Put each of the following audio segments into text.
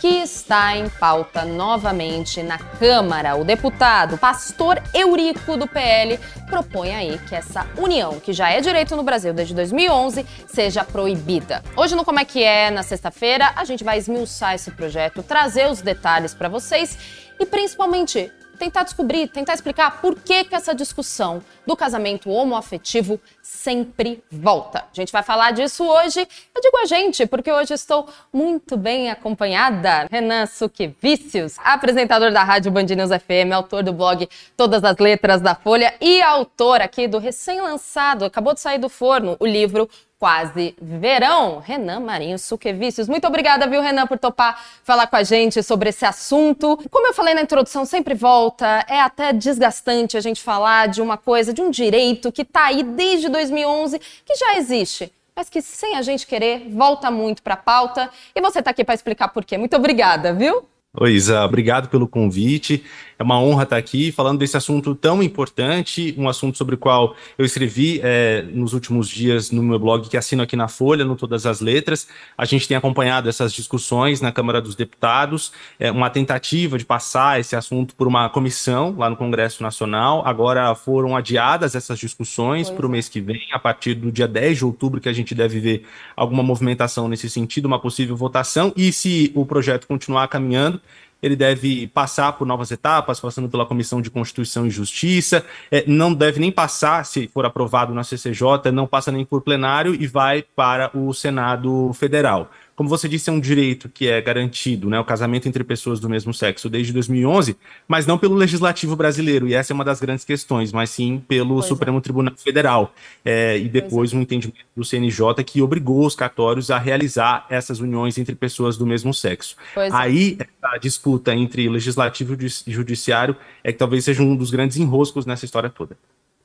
que está em pauta novamente na Câmara. O deputado Pastor Eurico do PL propõe aí que essa união, que já é direito no Brasil desde 2011, seja proibida. Hoje no Como é que é, na sexta-feira, a gente vai esmiuçar esse projeto, trazer os detalhes para vocês e principalmente tentar descobrir, tentar explicar por que, que essa discussão do casamento homoafetivo sempre volta. A gente vai falar disso hoje. Eu digo a gente, porque hoje estou muito bem acompanhada. Renan Suquevicius, apresentador da Rádio Band News FM, autor do blog Todas as Letras da Folha e autor aqui do recém-lançado, acabou de sair do forno, o livro quase verão. Renan Marinho Suquevicius. Muito obrigada, viu, Renan, por topar falar com a gente sobre esse assunto. Como eu falei na introdução, sempre volta. É até desgastante a gente falar de uma coisa, de um direito que está aí desde 2011, que já existe mas que sem a gente querer volta muito para a pauta. E você está aqui para explicar por quê. Muito obrigada, viu? Oi, Isa, obrigado pelo convite. É uma honra estar aqui falando desse assunto tão importante, um assunto sobre o qual eu escrevi é, nos últimos dias no meu blog, que assino aqui na Folha, no Todas as Letras. A gente tem acompanhado essas discussões na Câmara dos Deputados, é, uma tentativa de passar esse assunto por uma comissão lá no Congresso Nacional. Agora foram adiadas essas discussões para o é. mês que vem, a partir do dia 10 de outubro, que a gente deve ver alguma movimentação nesse sentido, uma possível votação. E se o projeto continuar caminhando, ele deve passar por novas etapas, passando pela Comissão de Constituição e Justiça, é, não deve nem passar, se for aprovado na CCJ, não passa nem por plenário e vai para o Senado Federal como você disse, é um direito que é garantido, né, o casamento entre pessoas do mesmo sexo desde 2011, mas não pelo legislativo brasileiro, e essa é uma das grandes questões, mas sim pelo pois é. Supremo é. Tribunal Federal, é, e depois é. um entendimento do CNJ que obrigou os cartórios a realizar essas uniões entre pessoas do mesmo sexo. Pois é. Aí, a disputa entre legislativo e judiciário é que talvez seja um dos grandes enroscos nessa história toda.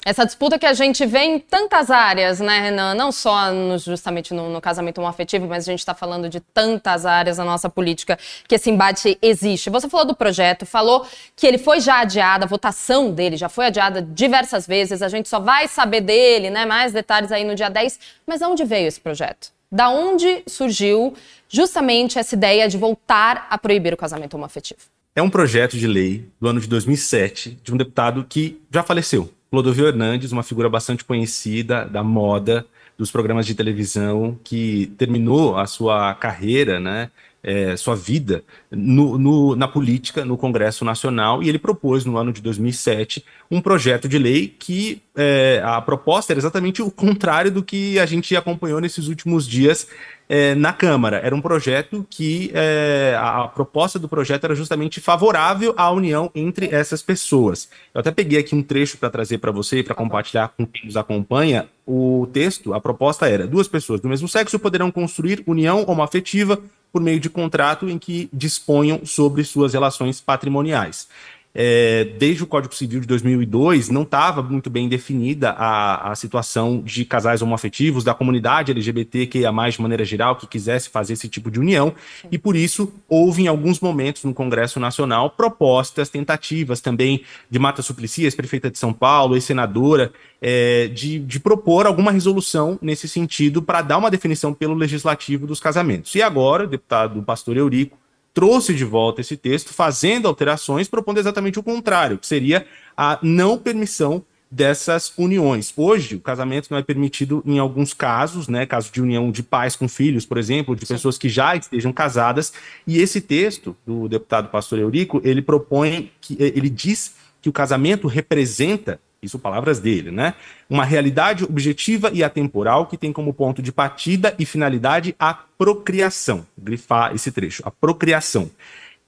Essa disputa que a gente vê em tantas áreas, né, Renan? Não só no, justamente no, no, casamento homoafetivo, mas a gente está falando de tantas áreas da nossa política que esse embate existe. Você falou do projeto, falou que ele foi já adiado, a votação dele já foi adiada diversas vezes, a gente só vai saber dele, né, mais detalhes aí no dia 10. Mas de onde veio esse projeto? Da onde surgiu justamente essa ideia de voltar a proibir o casamento homoafetivo? É um projeto de lei do ano de 2007 de um deputado que já faleceu, Clodovil Hernandes, uma figura bastante conhecida da moda, dos programas de televisão, que terminou a sua carreira, né, é, sua vida no, no, na política, no Congresso Nacional, e ele propôs, no ano de 2007, um projeto de lei que é, a proposta era exatamente o contrário do que a gente acompanhou nesses últimos dias é, na Câmara. Era um projeto que é, a, proposta do projeto era justamente favorável à união entre essas pessoas. Eu até peguei aqui um trecho para trazer para você e para compartilhar com quem nos acompanha. O texto, a proposta era: duas pessoas do mesmo sexo poderão construir união homoafetiva por meio de contrato em que disponham sobre suas relações patrimoniais é, desde o Código Civil de 2002, não estava muito bem definida a, a situação de casais homoafetivos, da comunidade LGBT, que a mais de maneira geral, que quisesse fazer esse tipo de união, e por isso houve em alguns momentos no Congresso Nacional propostas, tentativas também de Mata Suplicy, ex-prefeita de São Paulo, ex-senadora, é, de, de propor alguma resolução nesse sentido para dar uma definição pelo legislativo dos casamentos. E agora, deputado Pastor Eurico trouxe de volta esse texto, fazendo alterações, propondo exatamente o contrário, que seria a não permissão dessas uniões. Hoje, o casamento não é permitido em alguns casos, né, caso de união de pais com filhos, por exemplo, de Sim. pessoas que já estejam casadas, e esse texto do deputado pastor Eurico, ele propõe que ele diz que o casamento representa isso palavras dele, né? Uma realidade objetiva e atemporal que tem como ponto de partida e finalidade a procriação. Grifar esse trecho, a procriação.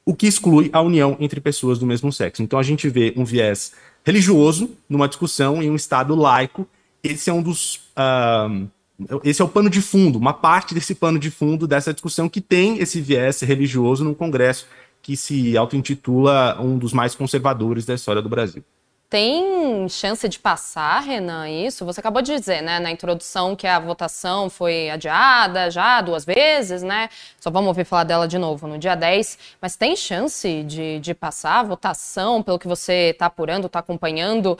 O que exclui a união entre pessoas do mesmo sexo. Então a gente vê um viés religioso numa discussão em um Estado laico. Esse é um dos. Uh, esse é o pano de fundo, uma parte desse pano de fundo dessa discussão que tem esse viés religioso no Congresso que se auto-intitula um dos mais conservadores da história do Brasil. Tem chance de passar, Renan, isso? Você acabou de dizer, né, na introdução que a votação foi adiada já duas vezes, né? Só vamos ouvir falar dela de novo no dia 10. Mas tem chance de, de passar a votação, pelo que você está apurando, está acompanhando?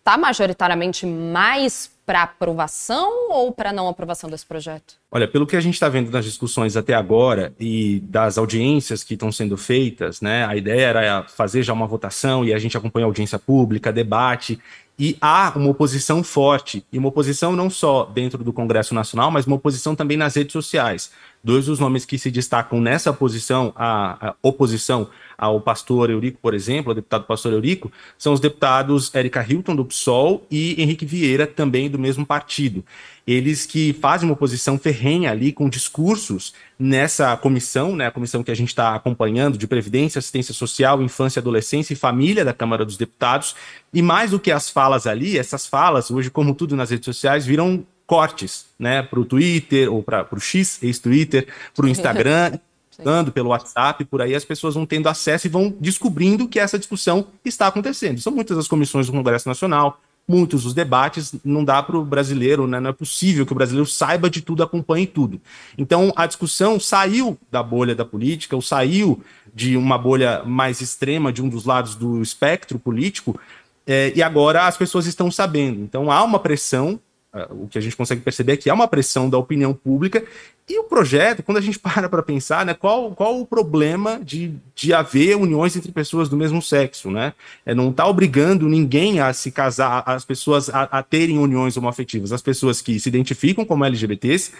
Está majoritariamente mais para aprovação ou para não aprovação desse projeto? Olha, pelo que a gente está vendo nas discussões até agora e das audiências que estão sendo feitas, né? A ideia era fazer já uma votação e a gente acompanha a audiência pública, debate, e há uma oposição forte, e uma oposição não só dentro do Congresso Nacional, mas uma oposição também nas redes sociais. Dois dos nomes que se destacam nessa posição, a, a oposição ao pastor Eurico, por exemplo, ao deputado pastor Eurico, são os deputados Érica Hilton, do PSOL, e Henrique Vieira, também do mesmo partido. Eles que fazem uma oposição ferrenha ali, com discursos nessa comissão, né, a comissão que a gente está acompanhando, de Previdência, Assistência Social, Infância, Adolescência e Família da Câmara dos Deputados, e mais do que as falas ali, essas falas, hoje, como tudo nas redes sociais, viram cortes, né, para o Twitter, ou para o X, ex-Twitter, para o Instagram, dando pelo WhatsApp, por aí as pessoas vão tendo acesso e vão descobrindo que essa discussão está acontecendo. São muitas as comissões do Congresso Nacional, muitos os debates, não dá para o brasileiro, né, não é possível que o brasileiro saiba de tudo, acompanhe tudo. Então a discussão saiu da bolha da política, ou saiu de uma bolha mais extrema de um dos lados do espectro político, é, e agora as pessoas estão sabendo. Então há uma pressão o que a gente consegue perceber é que há uma pressão da opinião pública e o projeto, quando a gente para para pensar, né, qual, qual o problema de, de haver uniões entre pessoas do mesmo sexo, né? É, não está obrigando ninguém a se casar, as pessoas a, a terem uniões homoafetivas, as pessoas que se identificam como LGBTs,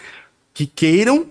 que queiram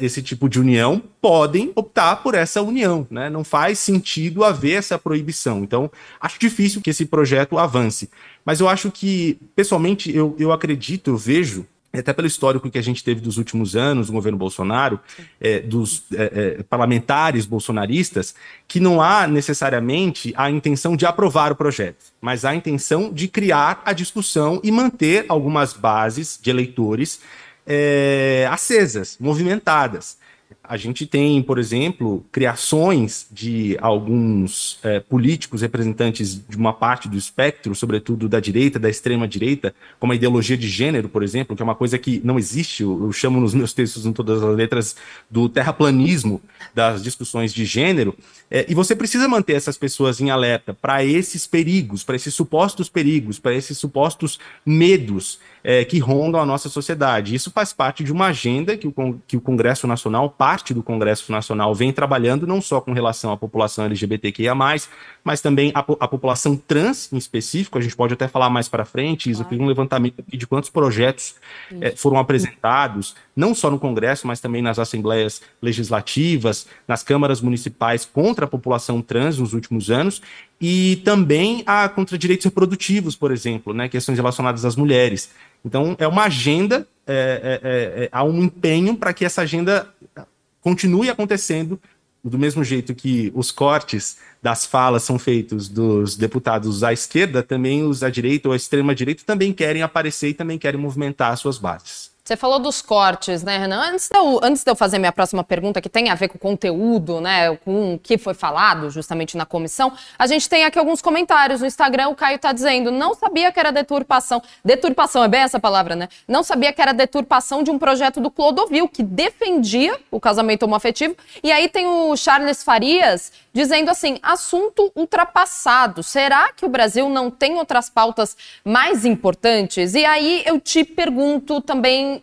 esse tipo de união podem optar por essa união, né? Não faz sentido haver essa proibição. Então, acho difícil que esse projeto avance. Mas eu acho que, pessoalmente, eu, eu acredito, eu vejo, até pelo histórico que a gente teve dos últimos anos, do governo Bolsonaro, é, dos é, é, parlamentares bolsonaristas, que não há necessariamente a intenção de aprovar o projeto, mas a intenção de criar a discussão e manter algumas bases de eleitores é, acesas, movimentadas. A gente tem, por exemplo, criações de alguns é, políticos representantes de uma parte do espectro, sobretudo da direita, da extrema direita, como a ideologia de gênero, por exemplo, que é uma coisa que não existe, eu, eu chamo nos meus textos em todas as letras do terraplanismo das discussões de gênero, é, e você precisa manter essas pessoas em alerta para esses perigos, para esses supostos perigos, para esses supostos medos é, que rondam a nossa sociedade. Isso faz parte de uma agenda que o, que o Congresso Nacional, parte do Congresso Nacional, vem trabalhando não só com relação à população LGBTQIA, mas também a, a população trans em específico. A gente pode até falar mais para frente. Isso, eu fiz um levantamento aqui de quantos projetos é, foram apresentados, não só no Congresso, mas também nas assembleias legislativas, nas câmaras municipais contra a população trans nos últimos anos e também a contra direitos reprodutivos, por exemplo, né, questões relacionadas às mulheres. Então, é uma agenda, é, é, é há um empenho para que essa agenda continue acontecendo do mesmo jeito que os cortes das falas são feitos dos deputados à esquerda, também os à direita ou à extrema direita também querem aparecer e também querem movimentar suas bases. Você falou dos cortes, né, Renan? Antes de, eu, antes de eu fazer minha próxima pergunta, que tem a ver com o conteúdo, né, com o que foi falado justamente na comissão, a gente tem aqui alguns comentários no Instagram. O Caio está dizendo: não sabia que era deturpação. Deturpação é bem essa palavra, né? Não sabia que era deturpação de um projeto do Clodovil, que defendia o casamento homoafetivo. E aí tem o Charles Farias dizendo assim: assunto ultrapassado. Será que o Brasil não tem outras pautas mais importantes? E aí eu te pergunto também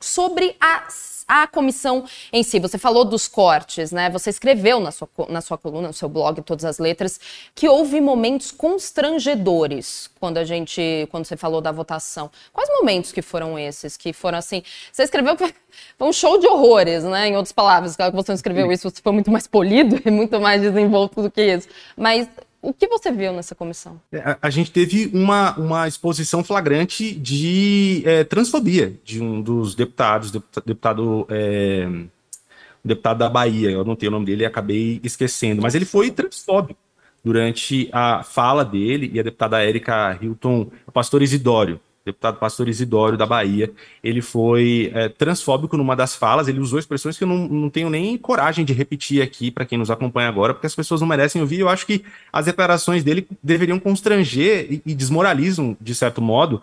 sobre a, a comissão em si. Você falou dos cortes, né? Você escreveu na sua, na sua coluna, no seu blog, Todas as Letras, que houve momentos constrangedores quando a gente, quando você falou da votação. Quais momentos que foram esses? Que foram assim. Você escreveu que foi um show de horrores, né? Em outras palavras, claro que você não escreveu isso, você foi muito mais polido e muito mais desenvolto do que isso. Mas o que você viu nessa comissão? É, a, a gente teve uma, uma exposição flagrante de é, transfobia de um dos deputados, deputado, deputado, é, deputado da Bahia, eu não tenho o nome dele e acabei esquecendo, mas ele foi transfóbico durante a fala dele e a deputada Érica Hilton, o pastor Isidório, deputado pastor Isidório da Bahia, ele foi é, transfóbico numa das falas, ele usou expressões que eu não, não tenho nem coragem de repetir aqui para quem nos acompanha agora, porque as pessoas não merecem ouvir. Eu acho que as declarações dele deveriam constranger e, e desmoralizam, de certo modo,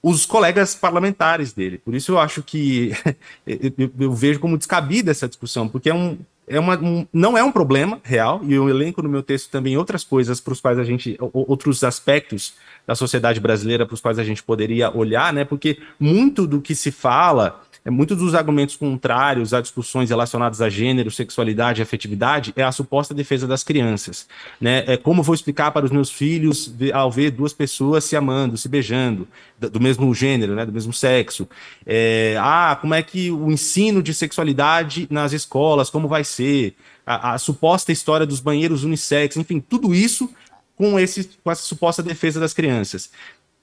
os colegas parlamentares dele. Por isso eu acho que eu, eu, vejo como descabida essa discussão, porque é um, é uma, um, não é um problema real, e eu elenco no meu texto também outras coisas para os quais a gente, outros aspectos da sociedade brasileira para os quais a gente poderia olhar, né? Porque muito do que se fala muitos dos argumentos contrários a discussões relacionadas a gênero, sexualidade e afetividade é a suposta defesa das crianças. Né? É como vou explicar para os meus filhos ao ver duas pessoas se amando, se beijando, do mesmo gênero, né? do mesmo sexo. É, ah, como é que o ensino de sexualidade nas escolas, como vai ser? A, a suposta história dos banheiros unissex, enfim, tudo isso com, esse, com essa suposta defesa das crianças.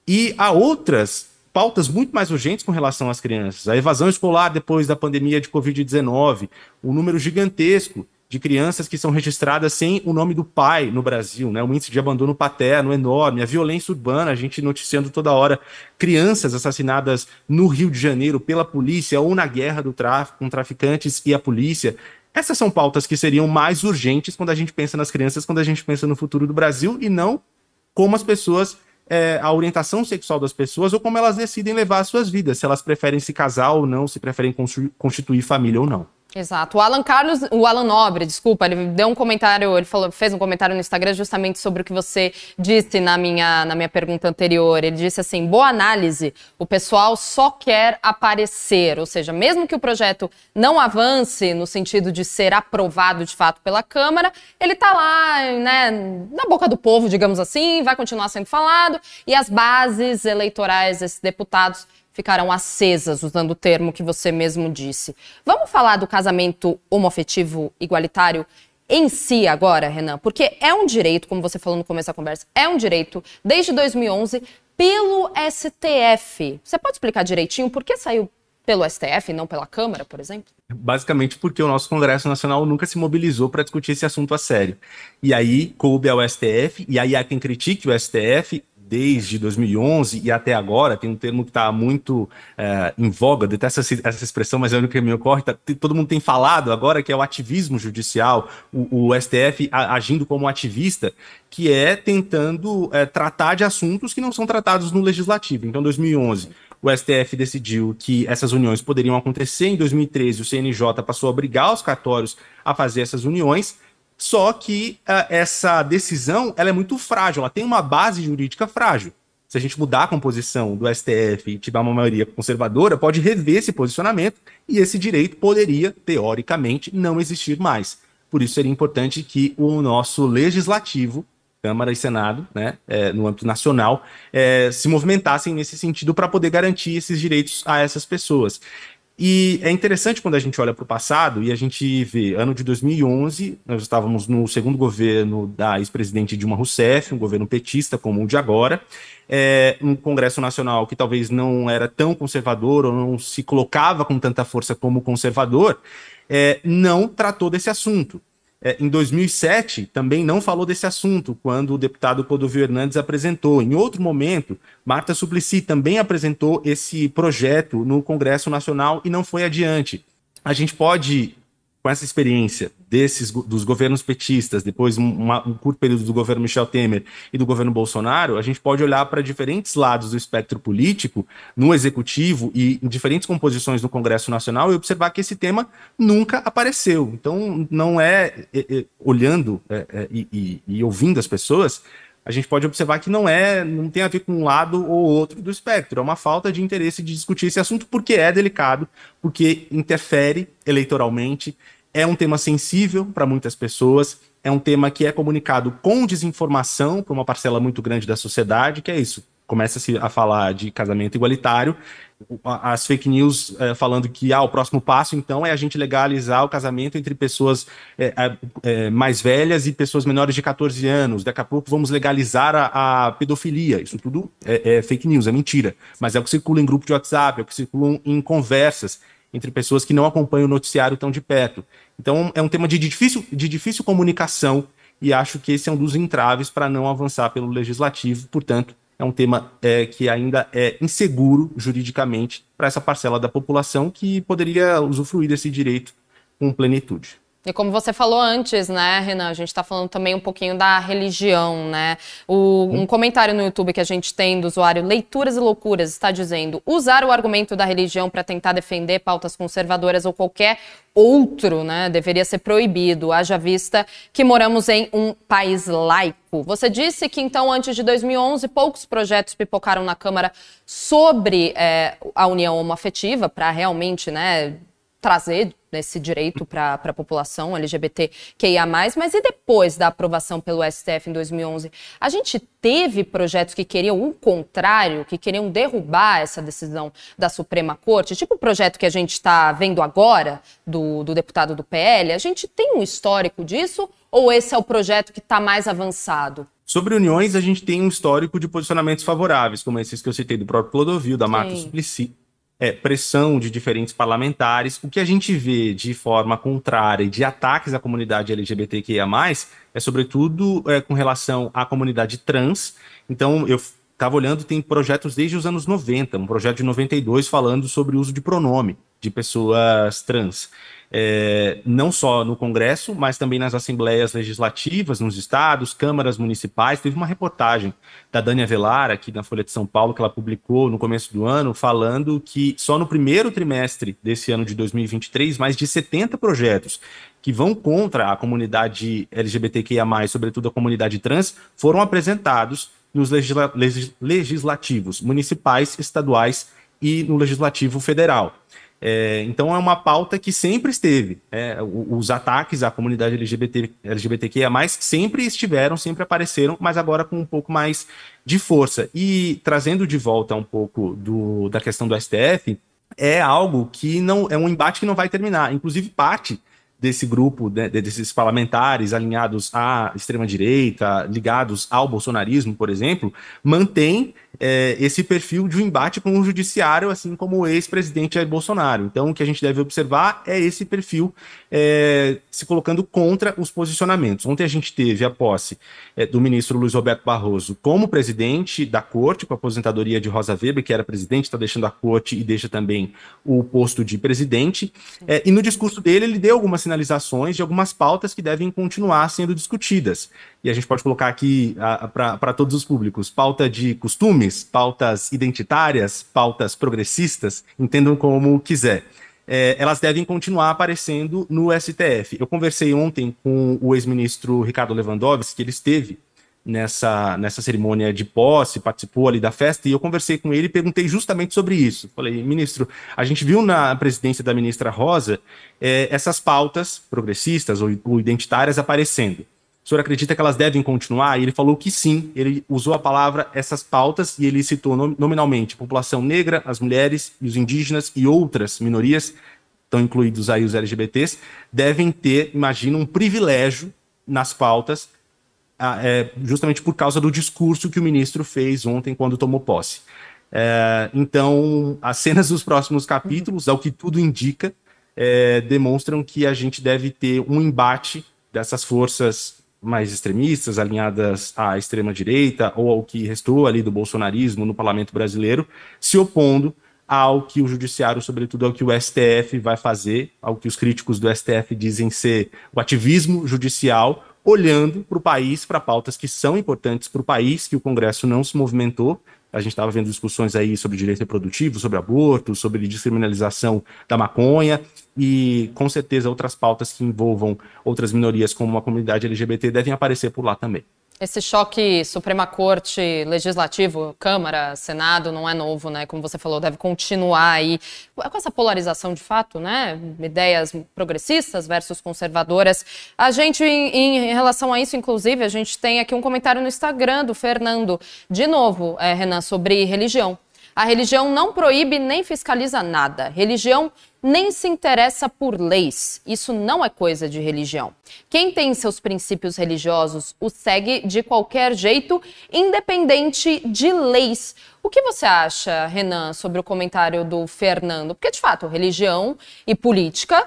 E há outras pautas muito mais urgentes com relação às crianças. A evasão escolar depois da pandemia de Covid-19, o número gigantesco de crianças que são registradas sem o nome do pai no Brasil, né? O índice de abandono paterno enorme, a violência urbana, a gente noticiando toda hora crianças assassinadas no Rio de Janeiro pela polícia ou na guerra do tráfico com traficantes e a polícia. Essas são pautas que seriam mais urgentes quando a gente pensa nas crianças, quando a gente pensa no futuro do Brasil e não como as pessoas é, a orientação sexual das pessoas ou como elas decidem levar as suas vidas, se elas preferem se casar ou não, se preferem constituir família ou não. Exato. O Alan Carlos, o Alan Nobre, desculpa, ele deu um comentário, ele falou, fez um comentário no Instagram justamente sobre o que você disse na minha, na minha pergunta anterior. Ele disse assim: boa análise, o pessoal só quer aparecer, ou seja, mesmo que o projeto não avance no sentido de ser aprovado de fato pela Câmara, ele está lá, né, na boca do povo, digamos assim, vai continuar sendo falado, e as bases eleitorais desses deputados ficarão acesas, usando o termo que você mesmo disse. Vamos falar do casamento homoafetivo igualitário em si agora, Renan? Porque é um direito, como você falou no começo da conversa, é um direito desde 2011 pelo STF. Você pode explicar direitinho por que saiu pelo STF e não pela Câmara, por exemplo? Basicamente porque o nosso Congresso Nacional nunca se mobilizou para discutir esse assunto a sério. E aí coube ao STF, e aí há quem critique o STF, desde 2011 e até agora, tem um termo que está muito é, em voga, detesto essa, essa expressão, mas é o único que me ocorre, tá, todo mundo tem falado agora que é o ativismo judicial, o, o STF agindo como ativista, que é tentando é, tratar de assuntos que não são tratados no legislativo. Então, 2011, o STF decidiu que essas uniões poderiam acontecer. Em 2013, o CNJ passou a obrigar os cartórios a fazer essas uniões. Só que uh, essa decisão ela é muito frágil, ela tem uma base jurídica frágil. Se a gente mudar a composição do STF e tiver uma maioria conservadora, pode rever esse posicionamento e esse direito poderia, teoricamente, não existir mais. Por isso seria importante que o nosso legislativo, Câmara e Senado, né, é, no âmbito nacional, é, se movimentassem nesse sentido para poder garantir esses direitos a essas pessoas. E é interessante quando a gente olha para o passado e a gente vê, ano de 2011, nós estávamos no segundo governo da ex-presidente Dilma Rousseff, um governo petista como o de agora, é, um Congresso Nacional que talvez não era tão conservador ou não se colocava com tanta força como conservador, é, não tratou desse assunto. É, em 2007, também não falou desse assunto, quando o deputado Clodovil Hernandes apresentou. Em outro momento, Marta Suplicy também apresentou esse projeto no Congresso Nacional e não foi adiante. A gente pode com essa experiência desses dos governos petistas, depois um, uma, um, curto período do governo Michel Temer e do governo Bolsonaro, a gente pode olhar para diferentes lados do espectro político, no executivo e em diferentes composições no Congresso Nacional e observar que esse tema nunca apareceu. Então, não é, é, é olhando é, é e, e ouvindo as pessoas, a gente pode observar que não é, não tem a ver com um lado ou outro do espectro, é uma falta de interesse de discutir esse assunto porque é delicado, porque interfere eleitoralmente, é um tema sensível para muitas pessoas, é um tema que é comunicado com desinformação para uma parcela muito grande da sociedade, que é isso. Começa-se a falar de casamento igualitário, as fake news é, falando que ah, o próximo passo, então, é a gente legalizar o casamento entre pessoas é, é, mais velhas e pessoas menores de 14 anos. Daqui a pouco vamos legalizar a, a pedofilia. Isso tudo é, é, fake news, é mentira. Mas é o que circula em grupo de WhatsApp, é o que circula em conversas entre pessoas que não acompanham o noticiário tão de perto. Então, é um tema de difícil, de difícil comunicação e acho que esse é um dos entraves para não avançar pelo legislativo. Portanto, é um tema é, que ainda é inseguro juridicamente para essa parcela da população que poderia usufruir desse direito com plenitude. E como você falou antes, né, Renan, a gente está falando também um pouquinho da religião, né? O, um comentário no YouTube que a gente tem do usuário Leituras e Loucuras está dizendo: usar o argumento da religião para tentar defender pautas conservadoras ou qualquer outro, né, deveria ser proibido, haja vista que moramos em um país laico. Você disse que então, antes de 2011, poucos projetos pipocaram na Câmara sobre é, a união homoafetiva para realmente, né, trazer esse direito para a população LGBTQIA+, mas e depois da aprovação pelo STF em 2011? A gente teve projetos que queriam o contrário, que queriam derrubar essa decisão da Suprema Corte, tipo o projeto que a gente está vendo agora, do, do deputado do PL, a gente tem um histórico disso ou esse é o projeto que está mais avançado? Sobre uniões, a gente tem um histórico de posicionamentos favoráveis, como esses que eu citei do próprio Clodovil, da Marta Suplicy, é, pressão de diferentes parlamentares. O que a gente vê de forma contrária e de ataques à comunidade LGBTQIA, é sobretudo é, com relação à comunidade trans. Então, eu estava olhando, tem projetos desde os anos 90, um projeto de 92 falando sobre o uso de pronome de pessoas trans é, não só no Congresso, mas também nas assembleias legislativas, nos estados, câmaras municipais. Teve uma reportagem da Dânia Velar, aqui na Folha de São Paulo, que ela publicou no começo do ano, falando que só no primeiro trimestre desse ano de 2023, mais de 70 projetos que vão contra a comunidade LGBTQIA, sobretudo a comunidade trans, foram apresentados nos legisla legislativos municipais, estaduais e no legislativo federal. É, então é uma pauta que sempre esteve. É, os ataques à comunidade LGBT, LGBTQIA, sempre estiveram, sempre apareceram, mas agora com um pouco mais de força. E trazendo de volta um pouco do, da questão do STF, é algo que não é um embate que não vai terminar. Inclusive, parte desse grupo, né, desses parlamentares alinhados à extrema-direita, ligados ao bolsonarismo, por exemplo, mantém é, esse perfil de um embate com o judiciário, assim como o ex-presidente Jair Bolsonaro. Então, o que a gente deve observar é esse perfil é, se colocando contra os posicionamentos. Ontem a gente teve a posse é, do ministro Luiz Roberto Barroso como presidente da corte, com a aposentadoria de Rosa Weber, que era presidente, está deixando a corte e deixa também o posto de presidente. E no discurso dele, ele deu algumas sinalizações de algumas pautas que devem continuar sendo discutidas. E a gente pode colocar aqui para todos os públicos: pauta de costumes, pautas identitárias, pautas progressistas, entendam como quiser. É, elas devem continuar aparecendo no STF. Eu conversei ontem com o ex-ministro Ricardo Lewandowski, que ele esteve nessa, nessa cerimônia de posse, participou ali da festa, e eu conversei com ele e perguntei justamente sobre isso. Falei, ministro, a gente viu na presidência da ministra Rosa é, essas pautas progressistas ou, ou identitárias aparecendo. O senhor acredita que elas devem continuar? E ele falou que sim, ele usou a palavra essas pautas e ele citou nominalmente população negra, as mulheres e os indígenas e outras minorias, estão incluídos aí os LGBTs, devem ter, imagina, um privilégio nas pautas é, justamente por causa do discurso que o ministro fez ontem quando tomou posse. É, então, as cenas dos próximos capítulos, ao que tudo indica, é, demonstram que a gente deve ter um embate dessas forças mais extremistas, alinhadas à extrema-direita ou ao que restou ali do bolsonarismo no parlamento brasileiro, se opondo ao que o judiciário, sobretudo ao que o STF vai fazer, ao que os críticos do STF dizem ser o ativismo judicial olhando para o país, para pautas que são importantes para o país, que o Congresso não se movimentou. A gente estava vendo discussões aí sobre direito reprodutivo, sobre aborto, sobre descriminalização da maconha e, com certeza, outras pautas que envolvam outras minorias, como a comunidade LGBT, devem aparecer por lá também. Esse choque Suprema Corte, Legislativo, Câmara, Senado não é novo, né? Como você falou, deve continuar aí com essa polarização de fato, né? Ideias progressistas versus conservadoras. A gente, em, em relação a isso, inclusive, a gente tem aqui um comentário no Instagram do Fernando, de novo, é, Renan, sobre religião. A religião não proíbe nem fiscaliza nada. Religião nem se interessa por leis. Isso não é coisa de religião. Quem tem seus princípios religiosos o segue de qualquer jeito, independente de leis. O que você acha, Renan, sobre o comentário do Fernando? Porque, de fato, religião e política,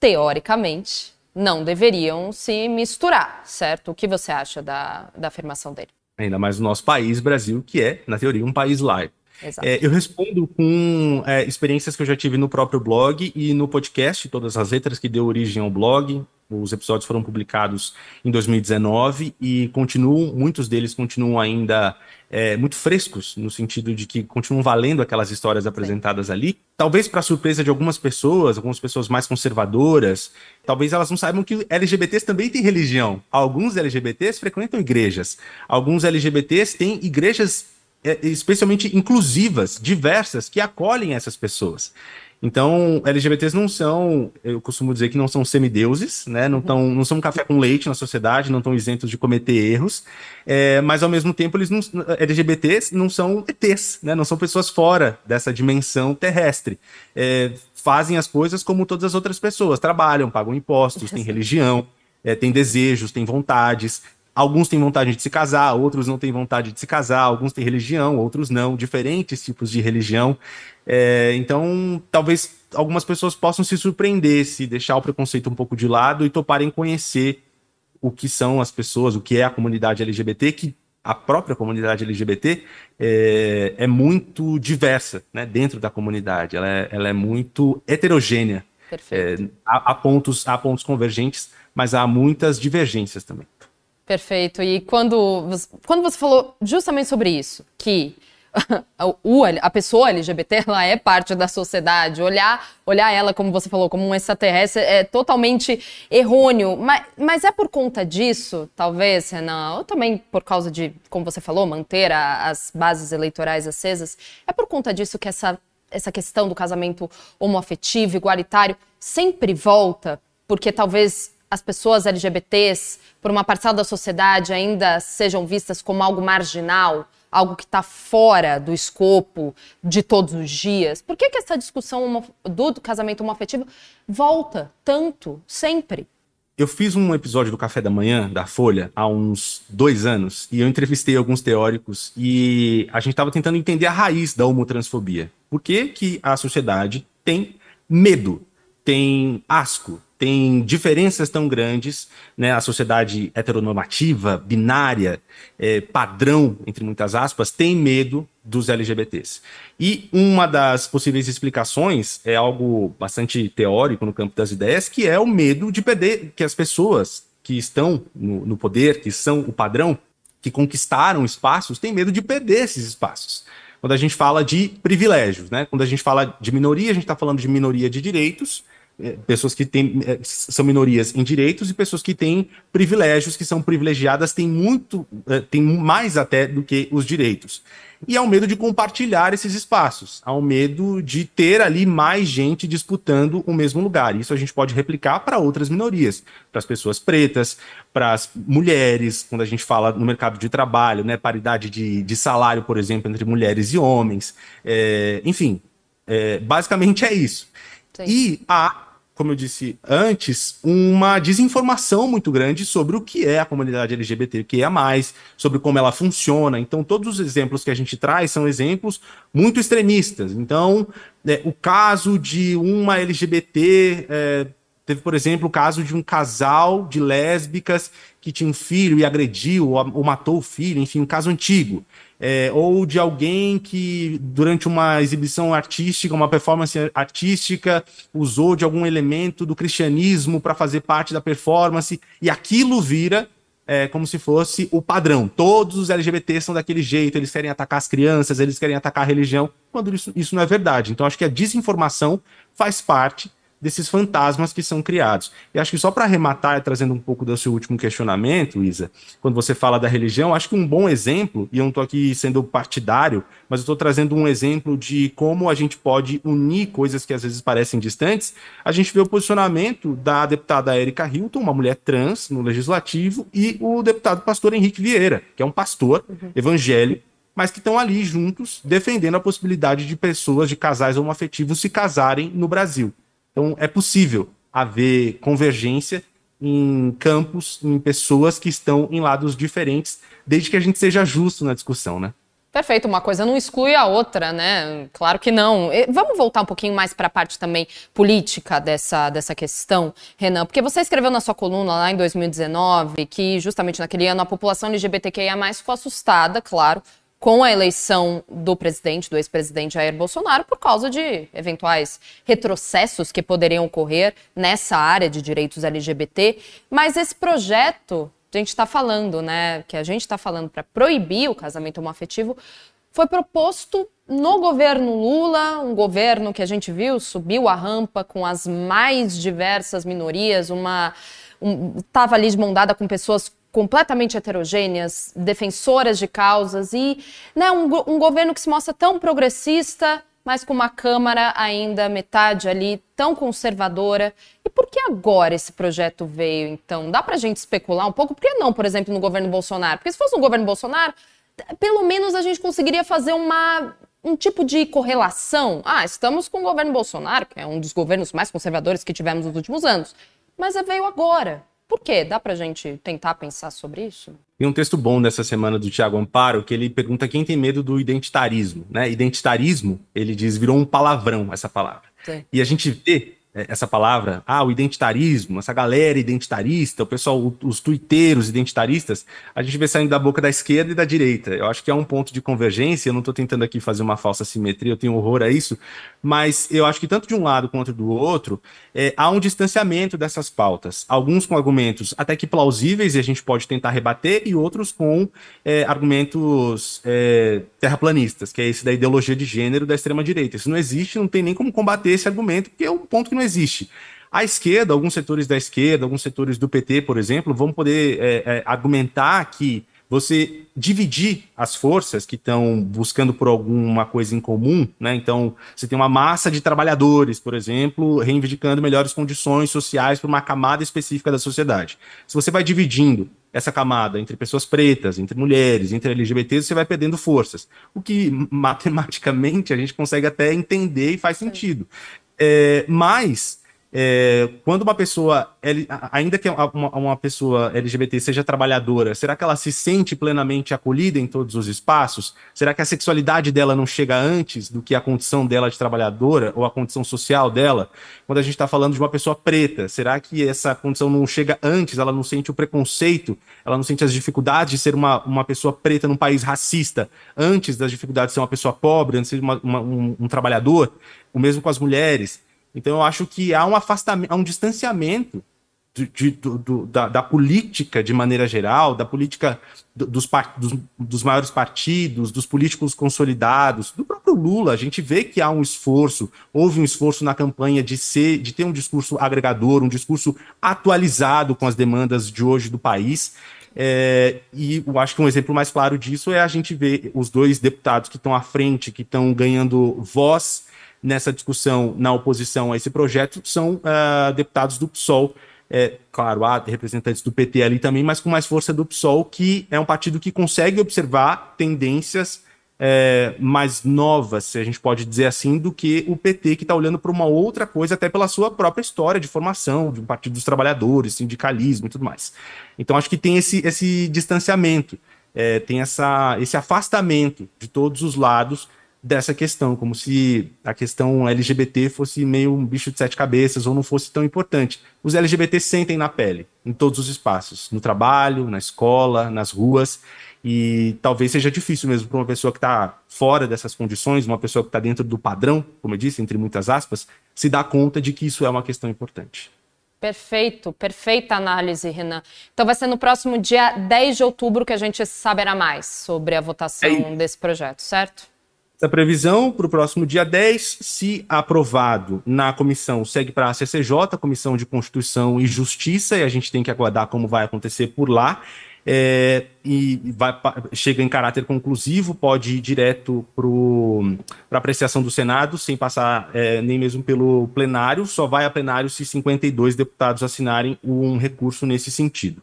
teoricamente, não deveriam se misturar, certo? O que você acha da, da afirmação dele? ainda mais no nosso país, Brasil, que é, na teoria, um país laico. É, eu respondo com é, experiências que eu já tive no próprio blog e no podcast, todas as letras que deu origem ao blog. Os episódios foram publicados em 2019 e continuam, muitos deles continuam ainda é, muito frescos, no sentido de que continuam valendo aquelas histórias apresentadas Sim. ali. Talvez para surpresa de algumas pessoas, algumas pessoas mais conservadoras, talvez elas não saibam que LGBTs também têm religião. Alguns LGBTs frequentam igrejas. Alguns LGBTs têm igrejas especialmente inclusivas, diversas, que acolhem essas pessoas. Então, LGBTs não são, eu costumo dizer que não são semideuses, né? Não, tão, não são um café com leite na sociedade, não estão isentos de cometer erros, é, mas ao mesmo tempo eles não, LGBTs não são ETs, né? Não são pessoas fora dessa dimensão terrestre. É, fazem as coisas como todas as outras pessoas, trabalham, pagam impostos, têm religião, é, têm desejos, têm vontades, Alguns têm vontade de se casar, outros não têm vontade de se casar, alguns têm religião, outros não, diferentes tipos de religião. É, então, talvez algumas pessoas possam se surpreender se deixar o preconceito um pouco de lado e toparem conhecer o que são as pessoas, o que é a comunidade LGBT, que a própria comunidade LGBT é, é muito diversa né, dentro da comunidade, ela é, ela é muito heterogênea. É, há, há, pontos, há pontos convergentes, mas há muitas divergências também. Perfeito. E quando, quando você falou justamente sobre isso, que a pessoa LGBT ela é parte da sociedade, olhar, olhar ela, como você falou, como um extraterrestre é totalmente errôneo. Mas, mas é por conta disso, talvez, Renan, ou também por causa de, como você falou, manter a, as bases eleitorais acesas, é por conta disso que essa, essa questão do casamento homoafetivo, igualitário, sempre volta, porque talvez as pessoas LGBTs, por uma parcela da sociedade, ainda sejam vistas como algo marginal, algo que está fora do escopo de todos os dias? Por que, que essa discussão do casamento homoafetivo volta tanto, sempre? Eu fiz um episódio do Café da Manhã, da Folha, há uns dois anos, e eu entrevistei alguns teóricos e a gente estava tentando entender a raiz da homotransfobia. Por que, que a sociedade tem medo, tem asco, tem diferenças tão grandes, né? A sociedade heteronormativa, binária, é, padrão, entre muitas aspas, tem medo dos LGBTs. E uma das possíveis explicações é algo bastante teórico no campo das ideias, que é o medo de perder, que as pessoas que estão no, no poder, que são o padrão, que conquistaram espaços, têm medo de perder esses espaços quando a gente fala de privilégios, né? Quando a gente fala de minoria, a gente está falando de minoria de direitos, pessoas que têm, é, são minorias em direitos e pessoas que têm privilégios, que são privilegiadas, têm muito, é, têm mais até do que os direitos. E há o medo de compartilhar esses espaços, há o medo de ter ali mais gente disputando o mesmo lugar. Isso a gente pode replicar para outras minorias, para as pessoas pretas, para as mulheres, quando a gente fala no mercado de trabalho, né, paridade de, de salário, por exemplo, entre mulheres e homens. É, enfim, é, basicamente é isso. Sim. E há como eu disse antes, uma desinformação muito grande sobre o que é a comunidade LGBTQIA, sobre como ela funciona. Então, todos os exemplos que a gente traz são exemplos muito extremistas. Então, é, o caso de uma LGBT. É, teve, por exemplo, o caso de um casal de lésbicas que tinha um filho e agrediu ou matou o filho, enfim, um caso antigo é, ou de alguém que, durante uma exibição artística, uma performance artística, usou de algum elemento do cristianismo para fazer parte da performance, e aquilo vira é, como se fosse o padrão. Todos os LGBTs são daquele jeito, eles querem atacar as crianças, eles querem atacar a religião, quando isso, isso não é verdade. Então, acho que a desinformação faz parte desses fantasmas que são criados. E acho que só para arrematar, trazendo um pouco do seu último questionamento, Isa, quando você fala da religião, acho que um bom exemplo, e eu não estou aqui sendo partidário, mas eu estou trazendo um exemplo de como a gente pode unir coisas que às vezes parecem distantes. A gente vê o posicionamento da deputada Erika Hilton, uma mulher trans no legislativo, e o deputado pastor Henrique Vieira, que é um pastor uhum. evangélico mas que estão ali juntos defendendo a possibilidade de pessoas, de casais homoafetivos se casarem no Brasil. Então, é possível haver convergência em campos, em pessoas que estão em lados diferentes, desde que a gente seja justo na discussão, né? Perfeito, uma coisa não exclui a outra, né? Claro que não. Vamos voltar um pouquinho mais para a parte também política dessa, dessa questão, Renan, porque você escreveu na sua coluna lá em 2019 que justamente naquele ano a população LGBTQIA+ ficou assustada, claro, com a eleição do presidente, do ex-presidente Jair Bolsonaro, por causa de eventuais retrocessos que poderiam ocorrer nessa área de direitos LGBT. Mas esse projeto a gente está falando, né, que a gente está falando para proibir o casamento homoafetivo, foi proposto no governo Lula, um governo que a gente viu subiu a rampa com as mais diversas minorias, uma estava um, ali de mão dada com pessoas completamente heterogêneas, defensoras de causas e né, um, um governo que se mostra tão progressista mas com uma Câmara ainda metade ali tão conservadora. E por que agora esse projeto veio, então? Dá para a gente especular um pouco? Por que não, por exemplo, no governo Bolsonaro? Porque se fosse no governo Bolsonaro, pelo menos a gente conseguiria fazer uma, um tipo de correlação. Ah, estamos com o governo Bolsonaro, que é um dos governos mais conservadores que tivemos nos últimos anos. Mas veio agora. Por quê? Dá pra gente tentar pensar sobre isso? Tem um texto bom dessa semana do Tiago Amparo que ele pergunta quem tem medo do identitarismo, né? Identitarismo, ele diz, virou um palavrão essa palavra. Sim. E a gente vê essa palavra, ah, o identitarismo, essa galera identitarista, o pessoal, os tuiteiros identitaristas, a gente vê saindo da boca da esquerda e da direita. Eu acho que é um ponto de convergência, eu não estou tentando aqui fazer uma falsa simetria, eu tenho horror a isso, mas eu acho que tanto de um lado quanto do outro, é, há um distanciamento dessas pautas. Alguns com argumentos até que plausíveis e a gente pode tentar rebater, e outros com é, argumentos é, terraplanistas, que é esse da ideologia de gênero da extrema-direita. Isso não existe, não tem nem como combater esse argumento, porque é um ponto que não existe. A esquerda, alguns setores da esquerda, alguns setores do PT, por exemplo, vão poder é, é, argumentar que você dividir as forças que estão buscando por alguma coisa em comum, né? Então, você tem uma massa de trabalhadores, por exemplo, reivindicando melhores condições sociais para uma camada específica da sociedade. Se você vai dividindo essa camada entre pessoas pretas, entre mulheres, entre LGBTs, você vai perdendo forças. O que matematicamente a gente consegue até entender e faz sentido. É, mas é, quando uma pessoa, ainda que uma, uma, pessoa LGBT seja trabalhadora, será que ela se sente plenamente acolhida em todos os espaços? Será que a sexualidade dela não chega antes do que a condição dela de trabalhadora ou a condição social dela? Quando a gente está falando de uma pessoa preta, será que essa condição não chega antes? Ela não sente o preconceito? Ela não sente as dificuldades de ser uma, uma pessoa preta num país racista antes das dificuldades de ser uma pessoa pobre, antes de ser uma, uma, um, um trabalhador? O mesmo com as mulheres. Então eu acho que há um afastamento, há um distanciamento de, de, do, da, da, política de maneira geral, da política dos, dos, dos, maiores partidos, dos políticos consolidados, do próprio Lula. A gente vê que há um esforço, houve um esforço na campanha de ser, de ter um discurso agregador, um discurso atualizado com as demandas de hoje do país. É, e eu acho que um exemplo mais claro disso é a gente ver os dois deputados que estão à frente, que estão ganhando voz nessa discussão na oposição a esse projeto são uh, deputados do PSOL. É, claro, há representantes do PT ali também, mas com mais força do PSOL, que é um partido que consegue observar tendências é, mais novas, se a gente pode dizer assim, do que o PT, que está olhando para uma outra coisa, até pela sua própria história de formação, de um partido dos trabalhadores, sindicalismo e tudo mais. Então, acho que tem esse, esse distanciamento, é, tem essa, esse afastamento de todos os lados dessa questão, como se a questão LGBT fosse meio um bicho de sete cabeças ou não fosse tão importante. Os LGBT sentem na pele, em todos os espaços, no trabalho, na escola, nas ruas, e talvez seja difícil mesmo para uma pessoa que está fora dessas condições, uma pessoa que está dentro do padrão, como eu disse, entre muitas aspas, se dar conta de que isso é uma questão importante. Perfeito, perfeita análise, Renan. Então vai ser no próximo dia 10 de outubro que a gente saberá mais sobre a votação é desse projeto, certo? Essa previsão para o próximo dia 10, se aprovado na comissão, segue para a CCJ, Comissão de Constituição e Justiça, e a gente tem que aguardar como vai acontecer por lá. É, e vai, chega em caráter conclusivo, pode ir direto para apreciação do Senado, sem passar é, nem mesmo pelo plenário, só vai a plenário se 52 deputados assinarem um recurso nesse sentido.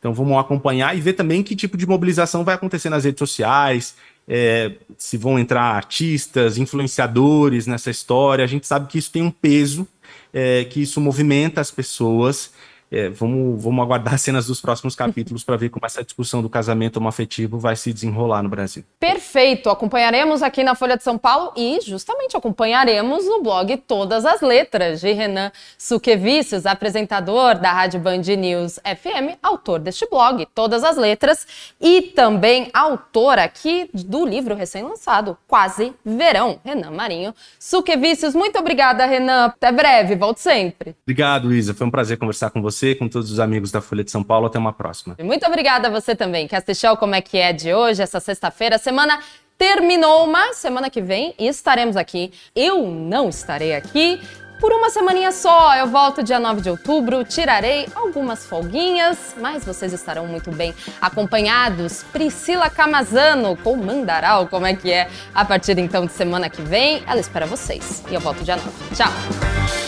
Então vamos acompanhar e ver também que tipo de mobilização vai acontecer nas redes sociais, é, se vão entrar artistas, influenciadores nessa história. A gente sabe que isso tem um peso, é, que isso movimenta as pessoas. É, vamos, vamos aguardar as cenas dos próximos capítulos para ver como essa discussão do casamento homoafetivo vai se desenrolar no Brasil. Perfeito, acompanharemos aqui na Folha de São Paulo e justamente acompanharemos no blog Todas as Letras de Renan Suquevicius, apresentador da Rádio Band News FM, autor deste blog Todas as Letras e também autor aqui do livro recém-lançado Quase Verão, Renan Marinho Suquevicius. Muito obrigada, Renan. Até breve, volte sempre. Obrigado, Isa. Foi um prazer conversar com você, com todos os amigos da Folha de São Paulo. Até uma próxima. Muito obrigada a você também que assistiu ao Como é que é de hoje, essa sexta-feira. Semana terminou, mas semana que vem estaremos aqui. Eu não estarei aqui. Por uma semaninha só, eu volto dia 9 de outubro, tirarei algumas folguinhas, mas vocês estarão muito bem acompanhados. Priscila Camazano comandará o Como é que é a partir então de semana que vem. Ela espera vocês e eu volto dia 9. Tchau!